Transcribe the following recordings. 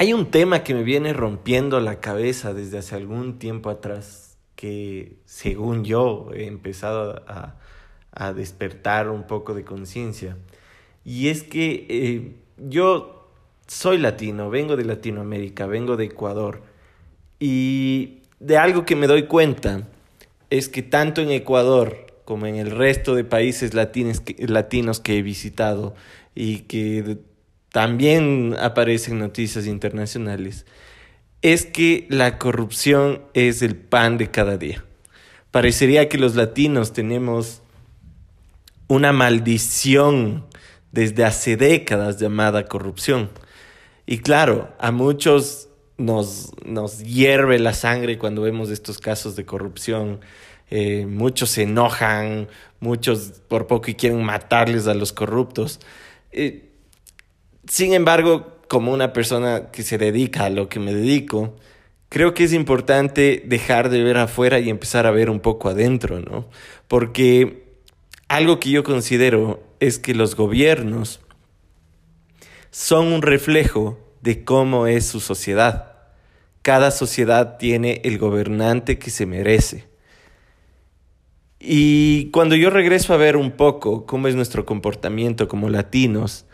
Hay un tema que me viene rompiendo la cabeza desde hace algún tiempo atrás, que según yo he empezado a, despertar un poco de conciencia. Y es que eh, yo soy latino, vengo de Latinoamérica, vengo de Ecuador. Y de algo que me doy cuenta es que tanto en Ecuador como en el resto de países latinos que he visitado y que también aparecen noticias internacionales, es que la corrupción es el pan de cada día. Parecería que los latinos tenemos una maldición desde hace décadas llamada corrupción. Y claro, a muchos nos, nos hierve la sangre cuando vemos estos casos de corrupción. Eh, muchos se enojan, muchos por poco y quieren matarles a los corruptos. Eh, sin embargo, como una persona que se dedica a lo que me dedico, creo que es importante dejar de ver afuera y empezar a ver un poco adentro, ¿no? Porque algo que yo considero es que los gobiernos son un reflejo de cómo es su sociedad. Cada sociedad tiene el gobernante que se merece. Y cuando yo regreso a ver un poco cómo es nuestro comportamiento como latinos,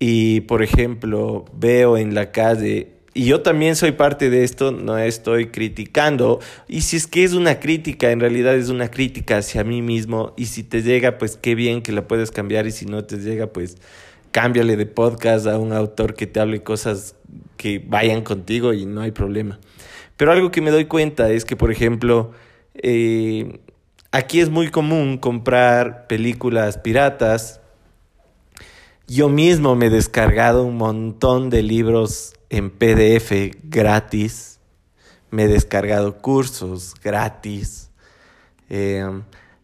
y por ejemplo veo en la calle y yo también soy parte de esto, no estoy criticando. Y si es que es una crítica, en realidad es una crítica hacia mí mismo. Y si te llega, pues qué bien que la puedes cambiar. Y si no te llega, pues cámbiale de podcast a un autor que te hable cosas que vayan contigo y no hay problema. Pero algo que me doy cuenta es que, por ejemplo, eh, aquí es muy común comprar películas piratas. Yo mismo me he descargado un montón de libros en PDF gratis. Me he descargado cursos gratis. Eh,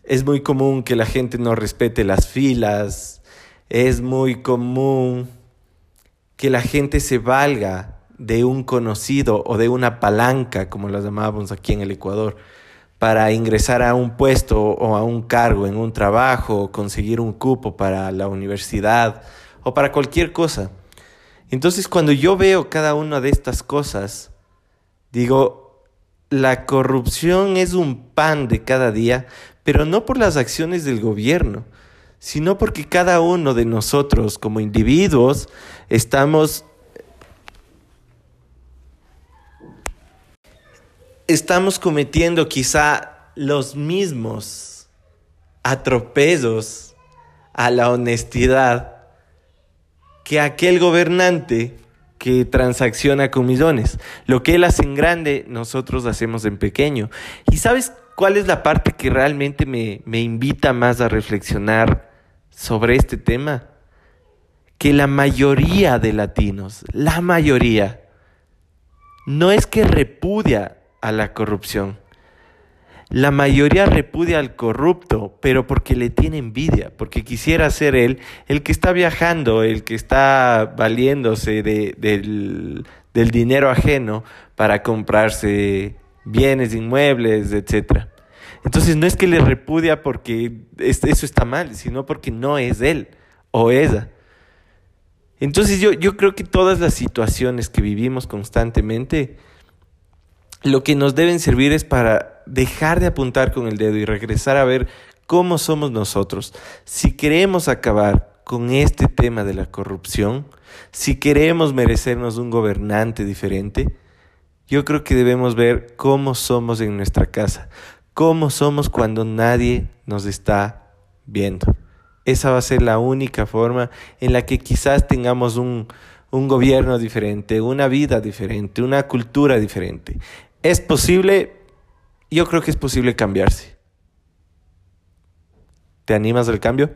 es muy común que la gente no respete las filas. Es muy común que la gente se valga de un conocido o de una palanca, como las llamábamos aquí en el Ecuador, para ingresar a un puesto o a un cargo en un trabajo, conseguir un cupo para la universidad o para cualquier cosa. Entonces cuando yo veo cada una de estas cosas, digo, la corrupción es un pan de cada día, pero no por las acciones del gobierno, sino porque cada uno de nosotros como individuos estamos estamos cometiendo quizá los mismos atropellos a la honestidad que aquel gobernante que transacciona con millones. Lo que él hace en grande, nosotros hacemos en pequeño. ¿Y sabes cuál es la parte que realmente me, me invita más a reflexionar sobre este tema? Que la mayoría de latinos, la mayoría, no es que repudia a la corrupción, la mayoría repudia al corrupto, pero porque le tiene envidia, porque quisiera ser él el que está viajando, el que está valiéndose de, del, del dinero ajeno para comprarse bienes inmuebles, etc. Entonces no es que le repudia porque eso está mal, sino porque no es él o ella. Entonces yo, yo creo que todas las situaciones que vivimos constantemente, lo que nos deben servir es para dejar de apuntar con el dedo y regresar a ver cómo somos nosotros. Si queremos acabar con este tema de la corrupción, si queremos merecernos un gobernante diferente, yo creo que debemos ver cómo somos en nuestra casa, cómo somos cuando nadie nos está viendo. Esa va a ser la única forma en la que quizás tengamos un, un gobierno diferente, una vida diferente, una cultura diferente. ¿Es posible? Yo creo que es posible cambiarse. ¿Te animas al cambio?